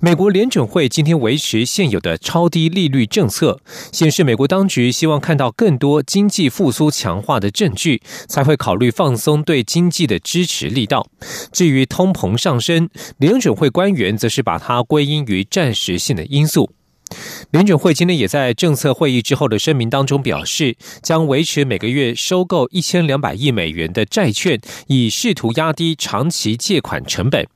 美国联准会今天维持现有的超低利率政策，显示美国当局希望看到更多经济复苏强化的证据，才会考虑放松对经济的支持力道。至于通膨上升，联准会官员则是把它归因于暂时性的因素。联准会今天也在政策会议之后的声明当中表示，将维持每个月收购一千两百亿美元的债券，以试图压低长期借款成本。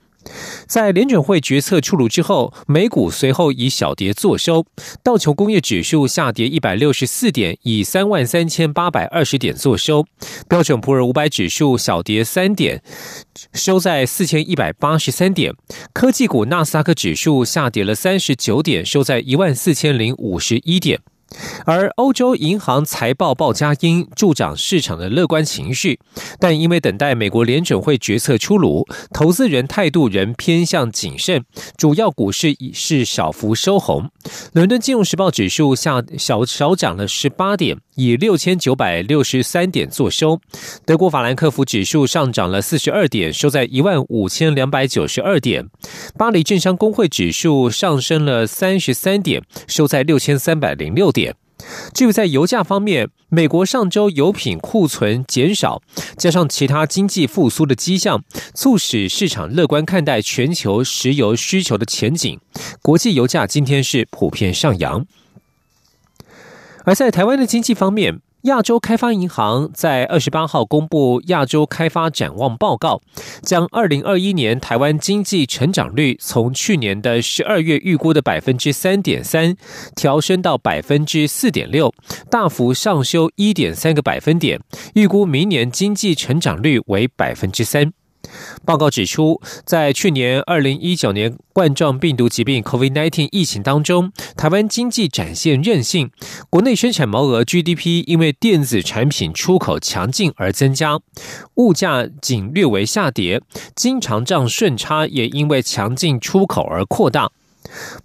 在联准会决策出炉之后，美股随后以小跌作收，道琼工业指数下跌一百六十四点，以三万三千八百二十点作收；标准普尔五百指数小跌三点，收在四千一百八十三点；科技股纳斯达克指数下跌了三十九点，收在一万四千零五十一点。而欧洲银行财报报佳音，助长市场的乐观情绪，但因为等待美国联准会决策出炉，投资人态度仍偏向谨慎，主要股市已是小幅收红。伦敦金融时报指数下小小涨了十八点。以六千九百六十三点作收，德国法兰克福指数上涨了四十二点，收在一万五千两百九十二点。巴黎政商工会指数上升了三十三点，收在六千三百零六点。至于在油价方面，美国上周油品库存减少，加上其他经济复苏的迹象，促使市场乐观看待全球石油需求的前景。国际油价今天是普遍上扬。而在台湾的经济方面，亚洲开发银行在二十八号公布亚洲开发展望报告，将二零二一年台湾经济成长率从去年的十二月预估的百分之三点三调升到百分之四点六，大幅上修一点三个百分点，预估明年经济成长率为百分之三。报告指出，在去年二零一九年冠状病毒疾病 （COVID-19） 疫情当中，台湾经济展现韧性，国内生产毛额 GDP 因为电子产品出口强劲而增加，物价仅略为下跌，经常账顺差也因为强劲出口而扩大。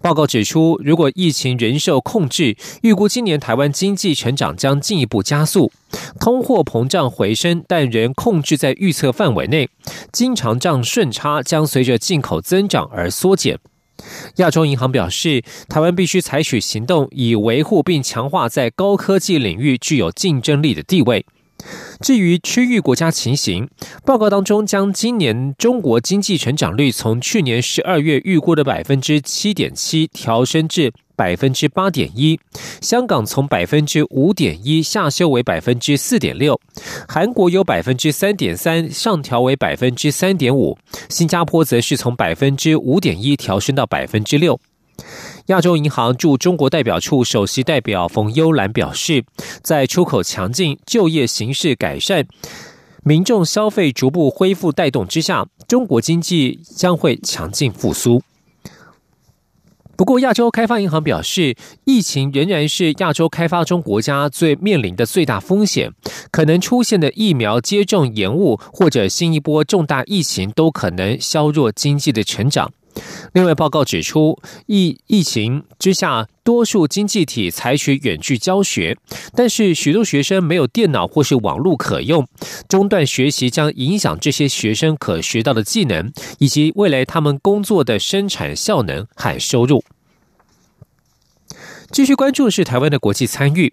报告指出，如果疫情仍受控制，预估今年台湾经济成长将进一步加速，通货膨胀回升，但仍控制在预测范围内，经常账顺差将随着进口增长而缩减。亚洲银行表示，台湾必须采取行动，以维护并强化在高科技领域具有竞争力的地位。至于区域国家情形，报告当中将今年中国经济成长率从去年十二月预估的百分之七点七调升至百分之八点一，香港从百分之五点一下修为百分之四点六，韩国有百分之三点三上调为百分之三点五，新加坡则是从百分之五点一调升到百分之六。亚洲银行驻中国代表处首席代表冯优兰表示，在出口强劲、就业形势改善、民众消费逐步恢复带动之下，中国经济将会强劲复苏。不过，亚洲开发银行表示，疫情仍然是亚洲开发中国家最面临的最大风险，可能出现的疫苗接种延误或者新一波重大疫情都可能削弱经济的成长。另外，报告指出，疫疫情之下，多数经济体采取远距教学，但是许多学生没有电脑或是网络可用，中断学习将影响这些学生可学到的技能，以及未来他们工作的生产效能和收入。继续关注的是台湾的国际参与。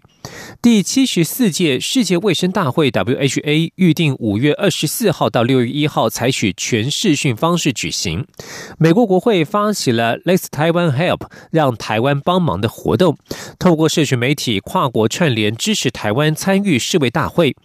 第七十四届世界卫生大会 （WHA） 预定五月二十四号到六月一号采取全视讯方式举行。美国国会发起了 “Let's Taiwan Help” 让台湾帮忙的活动，透过社群媒体跨国串联支持台湾参与世卫大会。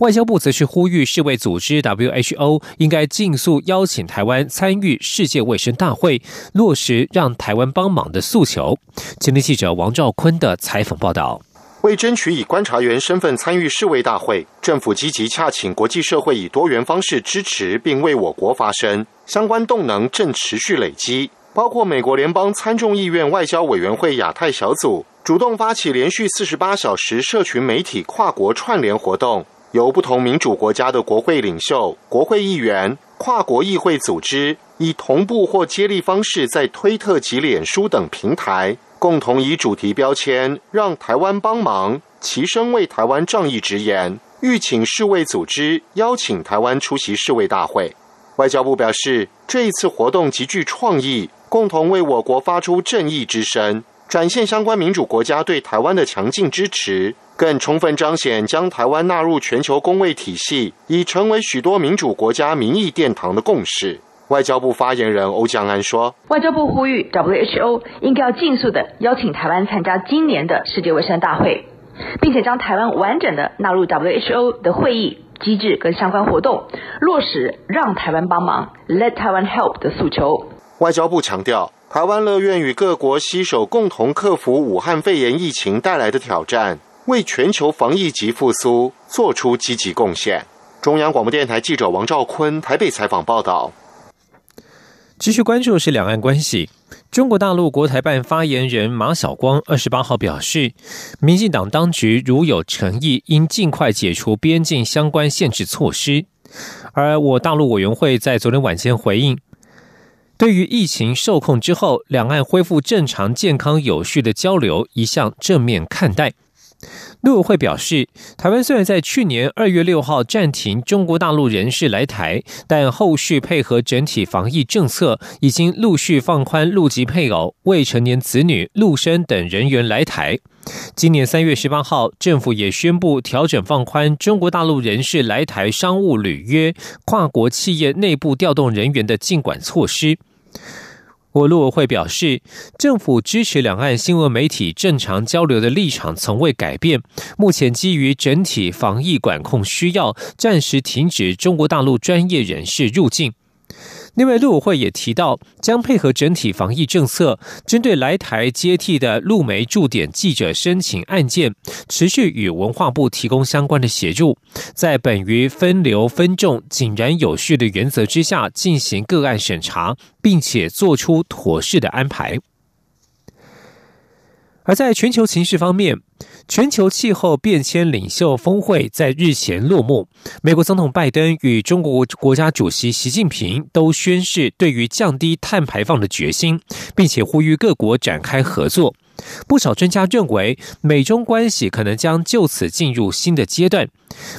外交部则是呼吁世卫组织 （WHO） 应该尽速邀请台湾参与世界卫生大会，落实让台湾帮忙的诉求。今天记者王赵坤的采访报道。为争取以观察员身份参与世卫大会，政府积极洽请国际社会以多元方式支持，并为我国发声。相关动能正持续累积，包括美国联邦参众议院外交委员会亚太小组主动发起连续四十八小时社群媒体跨国串联活动，由不同民主国家的国会领袖、国会议员、跨国议会组织，以同步或接力方式，在推特及脸书等平台，共同以主题标签“让台湾帮忙，齐声为台湾仗义直言”，欲请世卫组织邀请台湾出席世卫大会。外交部表示，这一次活动极具创意，共同为我国发出正义之声。展现相关民主国家对台湾的强劲支持，更充分彰显将台湾纳入全球公卫体系，已成为许多民主国家民意殿堂的共识。外交部发言人欧江安说：“外交部呼吁 WHO 应该要尽速的邀请台湾参加今年的世界卫生大会，并且将台湾完整的纳入 WHO 的会议机制跟相关活动，落实让台湾帮忙 Let Taiwan Help 的诉求。”外交部强调。台湾乐愿与各国携手，共同克服武汉肺炎疫情带来的挑战，为全球防疫及复苏做出积极贡献。中央广播电台记者王兆坤台北采访报道。继续关注的是两岸关系。中国大陆国台办发言人马晓光二十八号表示，民进党当局如有诚意，应尽快解除边境相关限制措施。而我大陆委员会在昨天晚间回应。对于疫情受控之后，两岸恢复正常、健康、有序的交流，一向正面看待。陆委会表示，台湾虽然在去年二月六号暂停中国大陆人士来台，但后续配合整体防疫政策，已经陆续放宽陆籍配偶、未成年子女、陆生等人员来台。今年三月十八号，政府也宣布调整放宽中国大陆人士来台商务履约、跨国企业内部调动人员的禁管措施。我陆委会表示，政府支持两岸新闻媒体正常交流的立场从未改变。目前基于整体防疫管控需要，暂时停止中国大陆专业人士入境。另外，陆委会也提到，将配合整体防疫政策，针对来台接替的陆媒驻点记者申请案件，持续与文化部提供相关的协助，在本于分流分重、井然有序的原则之下进行个案审查，并且做出妥适的安排。而在全球情势方面，全球气候变迁领袖峰会在日前落幕。美国总统拜登与中国国家主席习近平都宣示对于降低碳排放的决心，并且呼吁各国展开合作。不少专家认为，美中关系可能将就此进入新的阶段。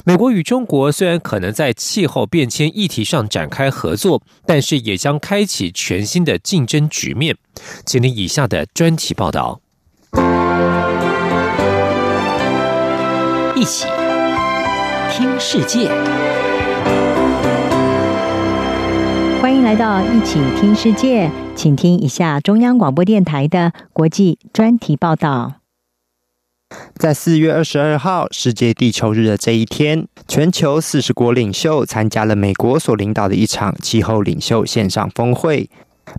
美国与中国虽然可能在气候变迁议题上展开合作，但是也将开启全新的竞争局面。请听以下的专题报道。一起听世界，欢迎来到一起听世界，请听一下中央广播电台的国际专题报道。在四月二十二号世界地球日的这一天，全球四十国领袖参加了美国所领导的一场气候领袖线上峰会。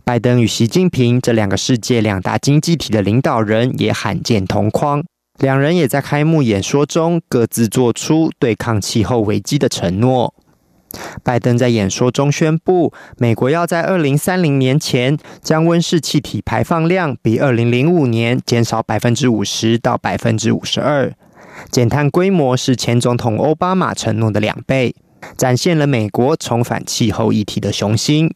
拜登与习近平这两个世界两大经济体的领导人也罕见同框。两人也在开幕演说中各自做出对抗气候危机的承诺。拜登在演说中宣布，美国要在二零三零年前将温室气体排放量比二零零五年减少百分之五十到百分之五十二，减碳规模是前总统奥巴马承诺的两倍，展现了美国重返气候议题的雄心。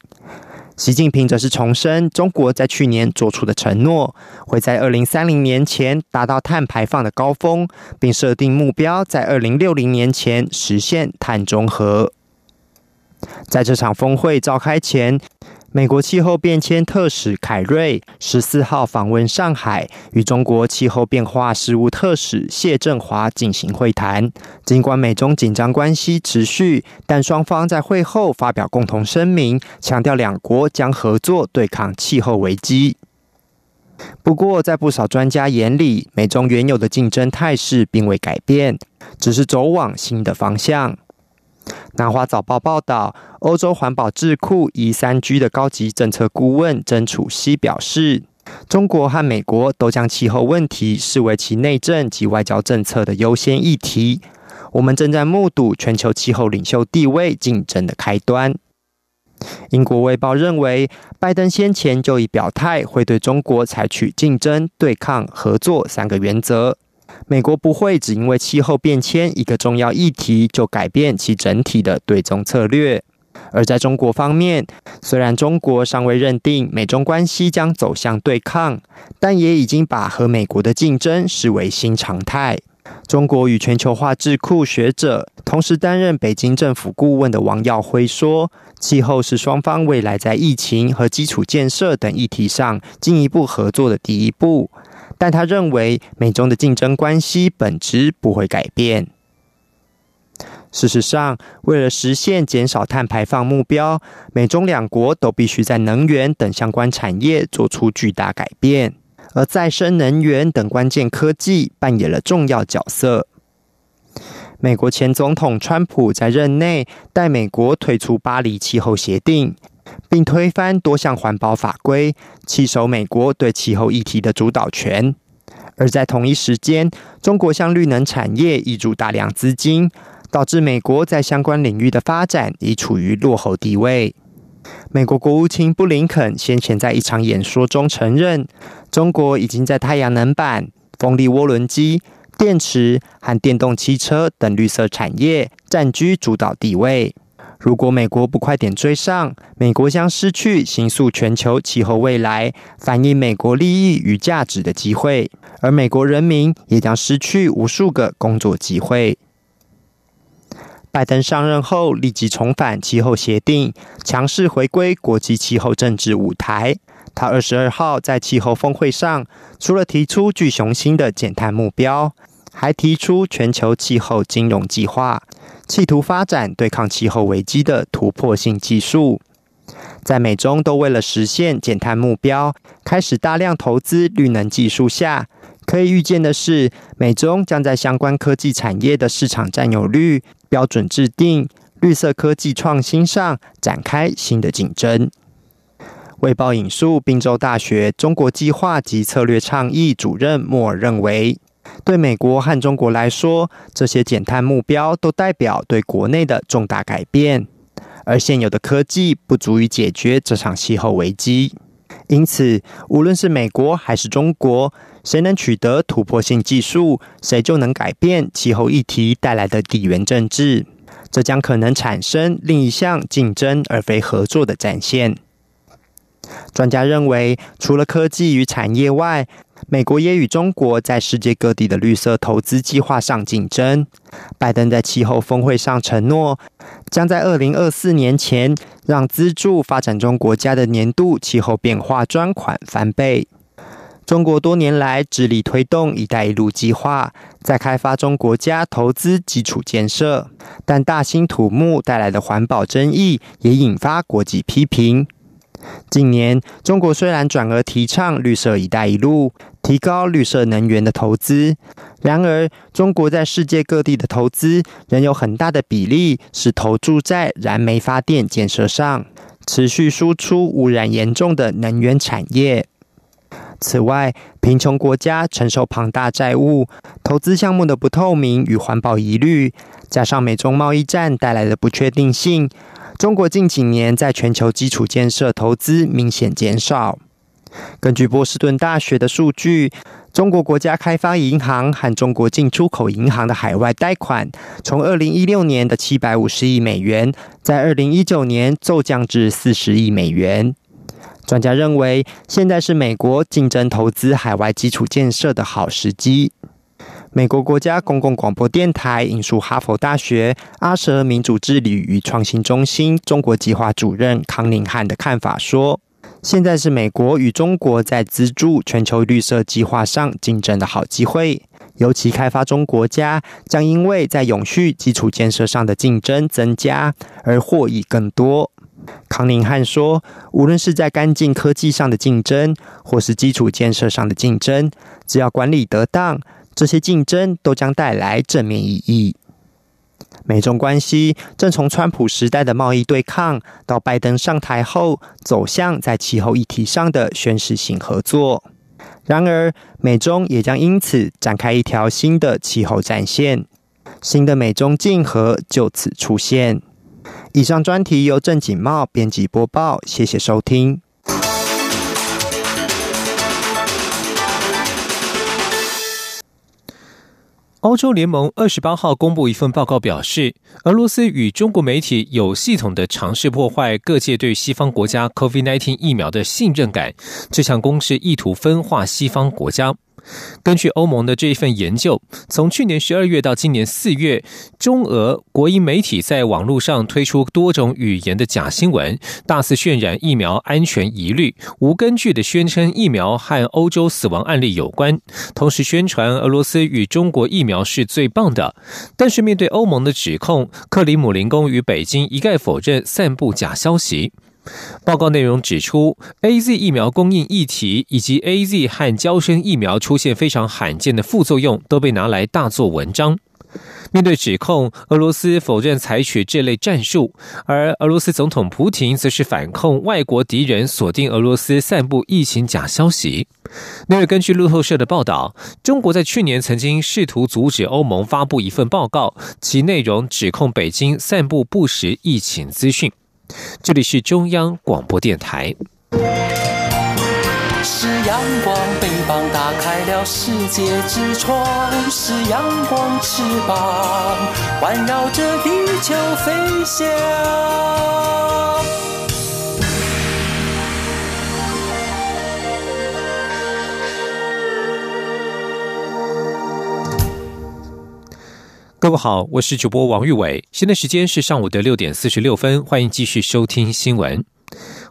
习近平则是重申，中国在去年做出的承诺，会在二零三零年前达到碳排放的高峰，并设定目标在二零六零年前实现碳中和。在这场峰会召开前。美国气候变迁特使凯瑞十四号访问上海，与中国气候变化事务特使谢振华进行会谈。尽管美中紧张关系持续，但双方在会后发表共同声明，强调两国将合作对抗气候危机。不过，在不少专家眼里，美中原有的竞争态势并未改变，只是走往新的方向。南华早报报道，欧洲环保智库 E 三 G 的高级政策顾问曾楚熙表示，中国和美国都将气候问题视为其内政及外交政策的优先议题。我们正在目睹全球气候领袖地位竞争的开端。英国《卫报》认为，拜登先前就已表态会对中国采取竞争、对抗、合作三个原则。美国不会只因为气候变迁一个重要议题就改变其整体的对中策略。而在中国方面，虽然中国尚未认定美中关系将走向对抗，但也已经把和美国的竞争视为新常态。中国与全球化智库学者，同时担任北京政府顾问的王耀辉说：“气候是双方未来在疫情和基础建设等议题上进一步合作的第一步。”但他认为，美中的竞争关系本质不会改变。事实上，为了实现减少碳排放目标，美中两国都必须在能源等相关产业做出巨大改变。而再生能源等关键科技扮演了重要角色。美国前总统川普在任内带美国退出巴黎气候协定，并推翻多项环保法规，弃守美国对气候议题的主导权。而在同一时间，中国向绿能产业挹注大量资金，导致美国在相关领域的发展已处于落后地位。美国国务卿布林肯先前在一场演说中承认，中国已经在太阳能板、风力涡轮机、电池和电动汽车等绿色产业占据主导地位。如果美国不快点追上，美国将失去形塑全球气候未来、反映美国利益与价值的机会，而美国人民也将失去无数个工作机会。拜登上任后，立即重返气候协定，强势回归国际气候政治舞台。他二十二号在气候峰会上，除了提出具雄心的减碳目标，还提出全球气候金融计划，企图发展对抗气候危机的突破性技术。在美中都为了实现减碳目标，开始大量投资绿能技术下。可以预见的是，美中将在相关科技产业的市场占有率、标准制定、绿色科技创新上展开新的竞争。卫报引述宾州大学中国计划及策略倡议主任莫尔认为，对美国和中国来说，这些减碳目标都代表对国内的重大改变，而现有的科技不足以解决这场气候危机。因此，无论是美国还是中国，谁能取得突破性技术，谁就能改变气候议题带来的地缘政治。这将可能产生另一项竞争而非合作的战线。专家认为，除了科技与产业外，美国也与中国在世界各地的绿色投资计划上竞争。拜登在气候峰会上承诺，将在二零二四年前让资助发展中国家的年度气候变化专款翻倍。中国多年来致力推动“一带一路”计划，在开发中国家投资基础建设，但大兴土木带来的环保争议也引发国际批评。近年，中国虽然转而提倡绿色“一带一路”，提高绿色能源的投资，然而中国在世界各地的投资仍有很大的比例是投注在燃煤发电建设上，持续输出污染严重的能源产业。此外，贫穷国家承受庞大债务，投资项目的不透明与环保疑虑，加上美中贸易战带来的不确定性，中国近几年在全球基础建设投资明显减少。根据波士顿大学的数据，中国国家开发银行和中国进出口银行的海外贷款，从二零一六年的七百五十亿美元，在二零一九年骤降至四十亿美元。专家认为，现在是美国竞争投资海外基础建设的好时机。美国国家公共广播电台引述哈佛大学阿舍民主治理与创新中心中国计划主任康宁汉的看法说：“现在是美国与中国在资助全球绿色计划上竞争的好机会，尤其开发中国家将因为在永续基础建设上的竞争增加而获益更多。”康宁汉说：“无论是在干净科技上的竞争，或是基础建设上的竞争，只要管理得当，这些竞争都将带来正面意义。美中关系正从川普时代的贸易对抗，到拜登上台后走向在气候议题上的宣示性合作。然而，美中也将因此展开一条新的气候战线，新的美中竞合就此出现。”以上专题由郑锦茂编辑播报，谢谢收听。欧洲联盟二十八号公布一份报告，表示俄罗斯与中国媒体有系统的尝试破坏各界对西方国家 COVID-19 疫苗的信任感。这项攻势意图分化西方国家。根据欧盟的这一份研究，从去年十二月到今年四月，中俄国营媒体在网络上推出多种语言的假新闻，大肆渲染疫苗安全疑虑，无根据的宣称疫苗和欧洲死亡案例有关，同时宣传俄罗斯与中国疫苗是最棒的。但是面对欧盟的指控，克里姆林宫与北京一概否认散布假消息。报告内容指出，A Z 疫苗供应议题以及 A Z 和胶生疫苗出现非常罕见的副作用都被拿来大做文章。面对指控，俄罗斯否认采取这类战术，而俄罗斯总统普京则是反控外国敌人锁定俄罗斯散布疫情假消息。另外，根据路透社的报道，中国在去年曾经试图阻止欧盟发布一份报告，其内容指控北京散布不实疫情资讯。这里是中央广播电台。是阳光，翅膀打开了世界之窗；是阳光，翅膀环绕着地球飞翔。各位好，我是主播王玉伟，现在时间是上午的六点四十六分，欢迎继续收听新闻。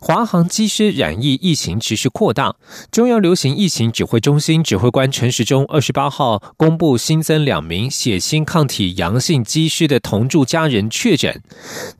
华航机师染疫疫情持续扩大，中央流行疫情指挥中心指挥官陈时中二十八号公布新增两名血清抗体阳性机师的同住家人确诊。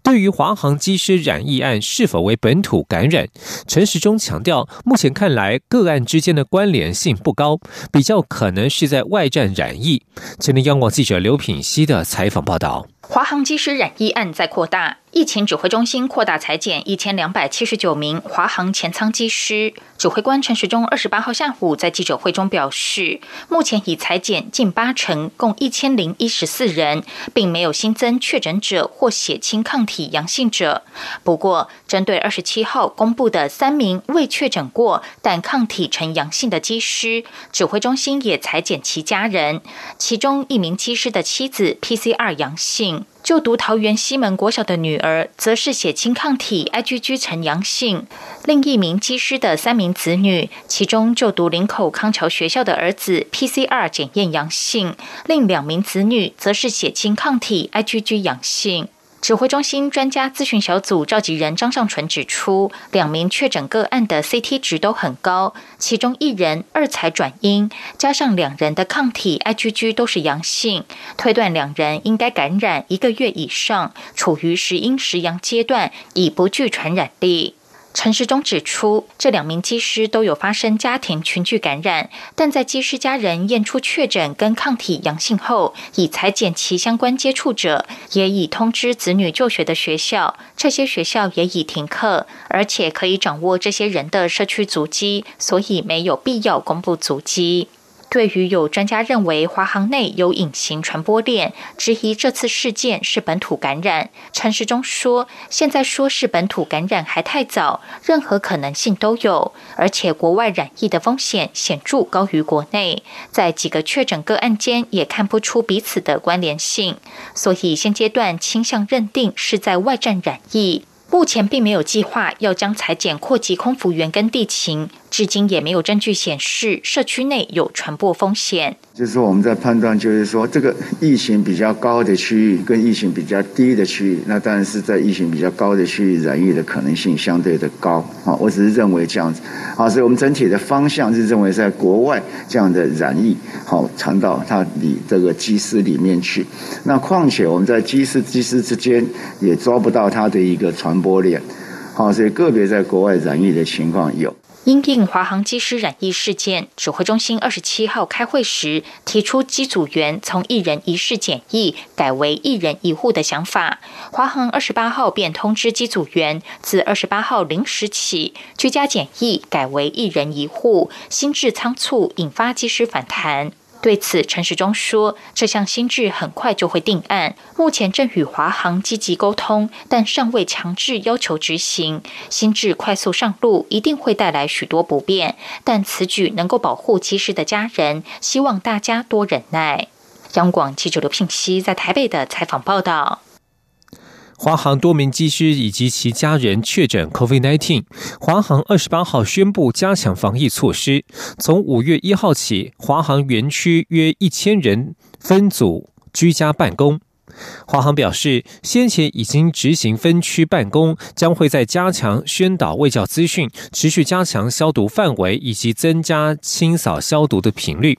对于华航机师染疫案是否为本土感染，陈时中强调，目前看来个案之间的关联性不高，比较可能是在外站染疫。前天央广记者刘品熙的采访报道。华航机师染疫案在扩大，疫情指挥中心扩大裁减一千两百七十九九名华航前舱机师。指挥官陈时中二十八号下午在记者会中表示，目前已裁减近八成，共一千零一十四人，并没有新增确诊者或血清抗体阳性者。不过，针对二十七号公布的三名未确诊过但抗体呈阳性的机师，指挥中心也裁减其家人，其中一名机师的妻子 PCR 阳性。就读桃园西门国小的女儿，则是血清抗体 IgG 呈阳性；另一名机师的三名子女，其中就读林口康桥学校的儿子 PCR 检验阳性，另两名子女则是血清抗体 IgG 阳性。指挥中心专家咨询小组召集人张尚纯指出，两名确诊个案的 CT 值都很高，其中一人二才转阴，加上两人的抗体 IgG 都是阳性，推断两人应该感染一个月以上，处于时阴时阳阶段，已不具传染力。陈时中指出，这两名机师都有发生家庭群聚感染，但在机师家人验出确诊跟抗体阳性后，已裁减其相关接触者，也已通知子女就学的学校，这些学校也已停课，而且可以掌握这些人的社区足迹，所以没有必要公布足迹。对于有专家认为华航内有隐形传播链，质疑这次事件是本土感染，陈时中说：“现在说是本土感染还太早，任何可能性都有，而且国外染疫的风险显著高于国内，在几个确诊个案间也看不出彼此的关联性，所以现阶段倾向认定是在外站染疫。”目前并没有计划要将裁剪扩及空服员跟地勤，至今也没有证据显示社区内有传播风险。就是，我们在判断，就是说，这个疫情比较高的区域跟疫情比较低的区域，那当然是在疫情比较高的区域染疫的可能性相对的高。啊，我只是认为这样子。啊，所以我们整体的方向是认为在国外这样的染疫，好传到它里这个机师里面去。那况且我们在机师机师之间也抓不到它的一个传播链。好，所以个别在国外染疫的情况有。因应华航机师染疫事件，指挥中心二十七号开会时提出机组员从一人一室检疫改为一人一户的想法。华航二十八号便通知机组员，自二十八号零时起居家检疫改为一人一户，心智仓促引发机师反弹。对此，陈时中说：“这项新制很快就会定案，目前正与华航积极沟通，但尚未强制要求执行。新制快速上路，一定会带来许多不便，但此举能够保护机师的家人，希望大家多忍耐。”央广记者刘聘熙在台北的采访报道。华航多名机师以及其家人确诊 COVID-19，华航二十八号宣布加强防疫措施。从五月一号起，华航园区约一千人分组居家办公。华航表示，先前已经执行分区办公，将会在加强宣导卫教资讯，持续加强消毒范围以及增加清扫消毒的频率。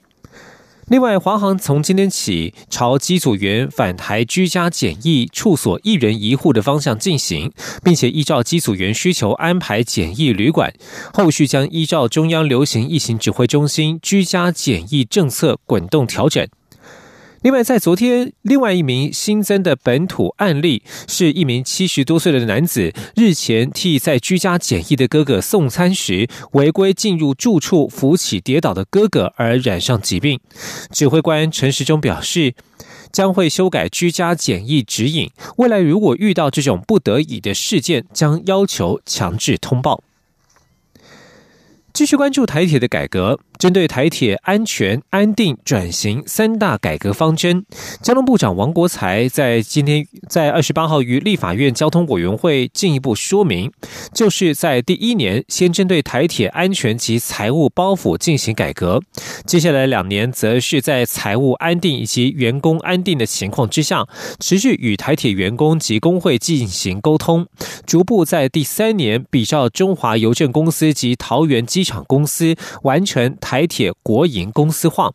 另外，华航从今天起朝机组员返台居家检疫处所一人一户的方向进行，并且依照机组员需求安排检疫旅馆。后续将依照中央流行疫情指挥中心居家检疫政策滚动调整。另外，在昨天，另外一名新增的本土案例是一名七十多岁的男子，日前替在居家检疫的哥哥送餐时，违规进入住处扶起跌倒的哥哥而染上疾病。指挥官陈时中表示，将会修改居家检疫指引，未来如果遇到这种不得已的事件，将要求强制通报。继续关注台铁的改革。针对台铁安全、安定、转型三大改革方针，交通部长王国才在今天在二十八号于立法院交通委员会进一步说明，就是在第一年先针对台铁安全及财务包袱进行改革，接下来两年则是在财务安定以及员工安定的情况之下，持续与台铁员工及工会进行沟通，逐步在第三年比照中华邮政公司及桃园机场公司完成。台铁国营公司化。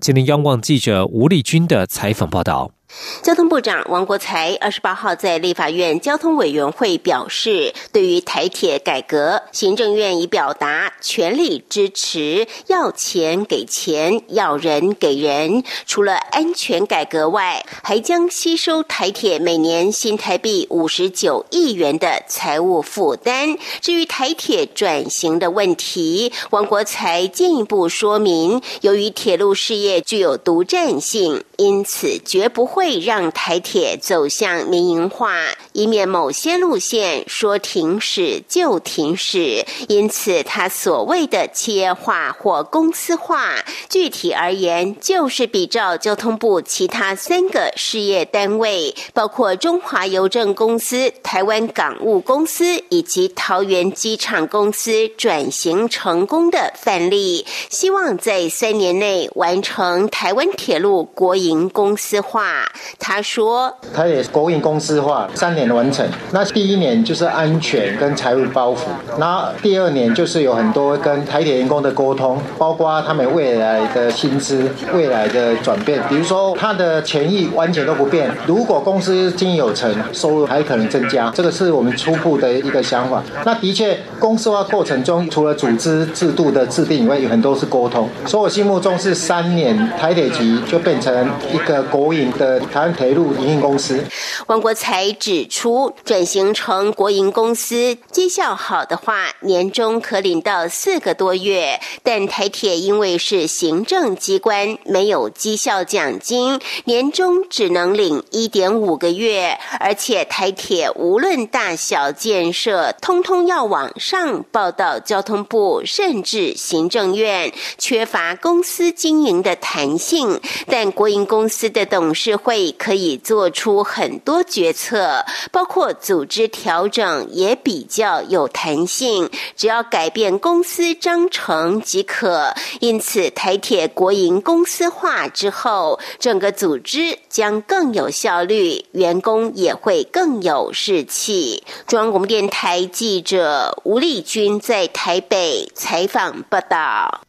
今天央广记者吴丽君的采访报道。交通部长王国才二十八号在立法院交通委员会表示，对于台铁改革，行政院已表达全力支持，要钱给钱，要人给人。除了安全改革外，还将吸收台铁每年新台币五十九亿元的财务负担。至于台铁转型的问题，王国才进一步说明，由于铁路事业具有独占性，因此绝不会。让台铁走向民营化，以免某些路线说停驶就停驶。因此，他所谓的企业化或公司化，具体而言，就是比照交通部其他三个事业单位，包括中华邮政公司、台湾港务公司以及桃园机场公司转型成功的范例，希望在三年内完成台湾铁路国营公司化。他说：“他也国营公司化三年完成，那第一年就是安全跟财务包袱，那第二年就是有很多跟台铁员工的沟通，包括他们未来的薪资、未来的转变，比如说他的权益完全都不变。如果公司经营有成，收入还可能增加，这个是我们初步的一个想法。那的确，公司化过程中，除了组织制度的制定以外，有很多是沟通。所以我心目中是三年台铁局就变成一个国营的。”台湾铁路营运公司，王国才指出，转型成国营公司，绩效好的话，年终可领到四个多月。但台铁因为是行政机关，没有绩效奖金，年终只能领一点五个月。而且台铁无论大小建设，通通要往上报到交通部，甚至行政院，缺乏公司经营的弹性。但国营公司的董事会。可以做出很多决策，包括组织调整也比较有弹性，只要改变公司章程即可。因此，台铁国营公司化之后，整个组织将更有效率，员工也会更有士气。中央广播电台记者吴丽君在台北采访报道。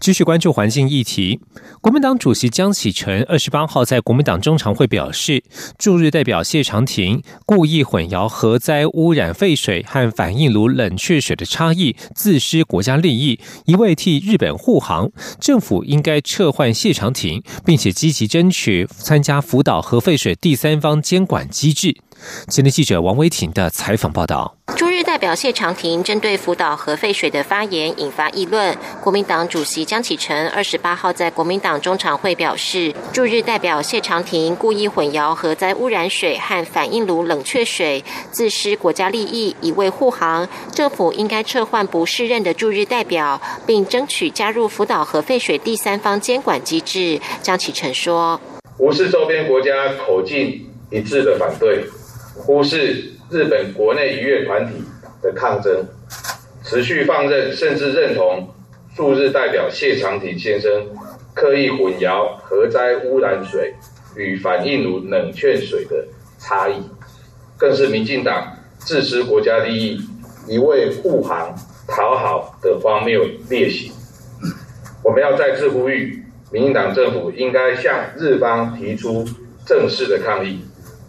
继续关注环境议题。国民党主席江启臣二十八号在国民党中常会表示，驻日代表谢长廷故意混淆核灾污染废水和反应炉冷却水的差异，自失国家利益，一味替日本护航。政府应该撤换谢长廷，并且积极争取参加福岛核废水第三方监管机制。前天记者王维婷的采访报道。驻日代表谢长廷针对福岛核废水的发言引发议论。国民党主席江启臣二十八号在国民党中常会表示，驻日代表谢长廷故意混淆核灾污染水和反应炉冷却水，自失国家利益，一味护航。政府应该撤换不适任的驻日代表，并争取加入福岛核废水第三方监管机制。江启臣说：“无视周边国家口径一致的反对，忽视。”日本国内渔业团体的抗争，持续放任甚至认同驻日代表谢长廷先生刻意混淆核灾污染水与反应炉冷却水的差异，更是民进党自私国家利益、一味护航讨好的荒谬劣行。我们要再次呼吁，民进党政府应该向日方提出正式的抗议，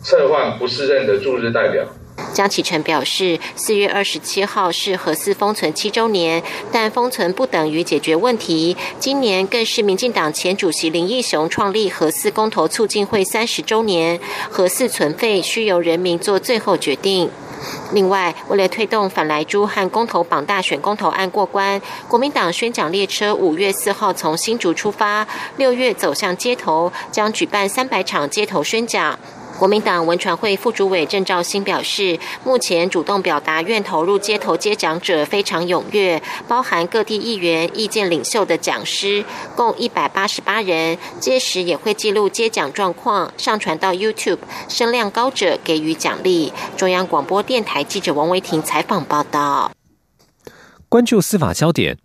撤换不适任的驻日代表。江启臣表示，四月二十七号是核四封存七周年，但封存不等于解决问题。今年更是民进党前主席林义雄创立核四公投促进会三十周年，核四存废需由人民做最后决定。另外，为了推动反莱猪和公投榜大选公投案过关，国民党宣讲列车五月四号从新竹出发，六月走向街头，将举办三百场街头宣讲。国民党文传会副主委郑兆兴表示，目前主动表达愿投入街头接讲者非常踊跃，包含各地议员、意见领袖的讲师，共一百八十八人。届时也会记录接讲状况，上传到 YouTube，声量高者给予奖励。中央广播电台记者王维婷采访报道。关注司法焦点。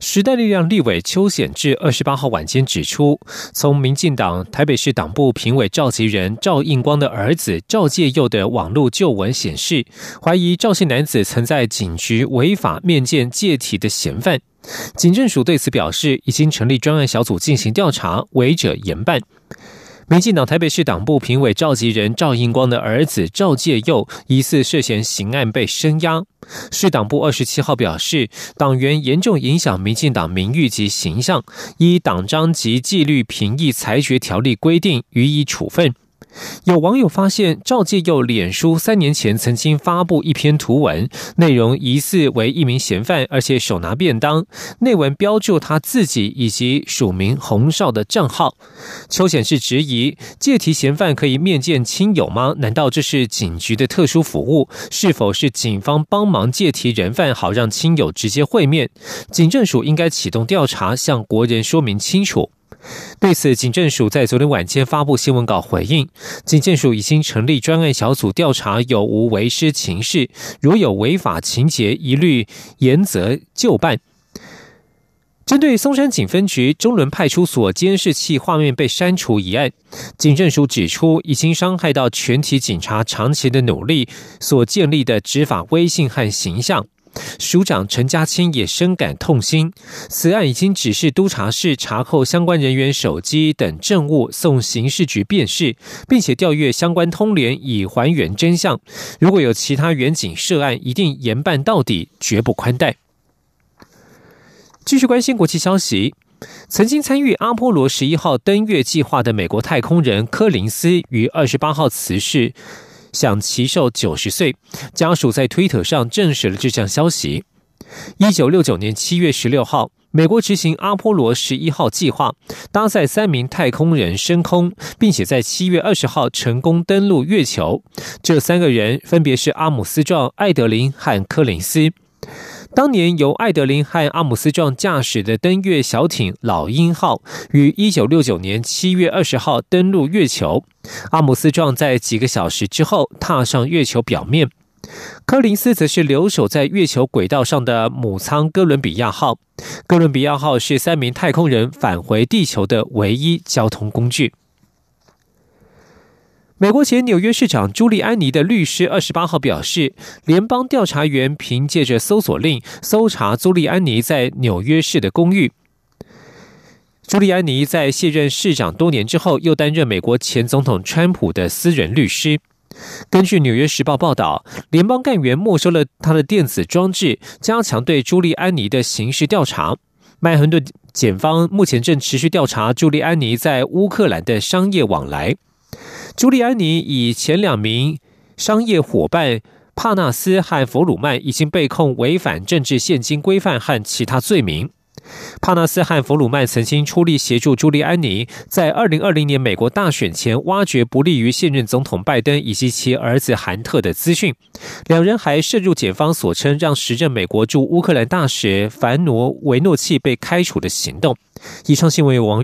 时代力量立委邱显志二十八号晚间指出，从民进党台北市党部评委召集人赵应光的儿子赵介佑的网络旧闻显示，怀疑赵姓男子曾在警局违法面见借题的嫌犯。警政署对此表示，已经成立专案小组进行调查，违者严办。民进党台北市党部评委召集人赵应光的儿子赵介佑疑似涉嫌刑案被声押。市党部二十七号表示，党员严重影响民进党名誉及形象，依党章及纪律评议裁决条例规定予以处分。有网友发现赵介佑脸书三年前曾经发布一篇图文，内容疑似为一名嫌犯，而且手拿便当，内文标注他自己以及署名洪少的账号。邱显示质疑：借题嫌犯可以面见亲友吗？难道这是警局的特殊服务？是否是警方帮忙借题人犯，好让亲友直接会面？警政署应该启动调查，向国人说明清楚。对此，警政署在昨天晚间发布新闻稿回应，警政署已经成立专案小组调查有无违失情事，如有违法情节，一律严责就办。针对松山警分局中仑派出所监视器画面被删除一案，警政署指出，已经伤害到全体警察长期的努力所建立的执法威信和形象。署长陈家清也深感痛心，此案已经指示督察室查扣相关人员手机等证物，送刑事局辨识，并且调阅相关通联以还原真相。如果有其他远景涉案，一定严办到底，绝不宽待。继续关心国际消息，曾经参与阿波罗十一号登月计划的美国太空人柯林斯于二十八号辞世。享其寿九十岁，家属在推特上证实了这项消息。一九六九年七月十六号，美国执行阿波罗十一号计划，搭载三名太空人升空，并且在七月二十号成功登陆月球。这三个人分别是阿姆斯壮、艾德林和柯林斯。当年由艾德林和阿姆斯壮驾驶的登月小艇“老鹰号”于一九六九年七月二十号登陆月球。阿姆斯壮在几个小时之后踏上月球表面，柯林斯则是留守在月球轨道上的母舱“哥伦比亚号”。哥伦比亚号是三名太空人返回地球的唯一交通工具。美国前纽约市长朱利安尼的律师二十八号表示，联邦调查员凭借着搜索令搜查朱利安尼在纽约市的公寓。朱利安尼在卸任市长多年之后，又担任美国前总统川普的私人律师。根据《纽约时报》报道，联邦干员没收了他的电子装置，加强对朱利安尼的刑事调查。曼亨顿检方目前正持续调查朱利安尼在乌克兰的商业往来。朱利安尼以前两名商业伙伴帕纳斯和弗鲁曼已经被控违反政治现金规范和其他罪名。帕纳斯和弗鲁曼曾经出力协助朱利安尼在二零二零年美国大选前挖掘不利于现任总统拜登以及其儿子韩特的资讯。两人还涉入检方所称让时任美国驻乌克兰大使凡诺维诺契被开除的行动。以上新闻由王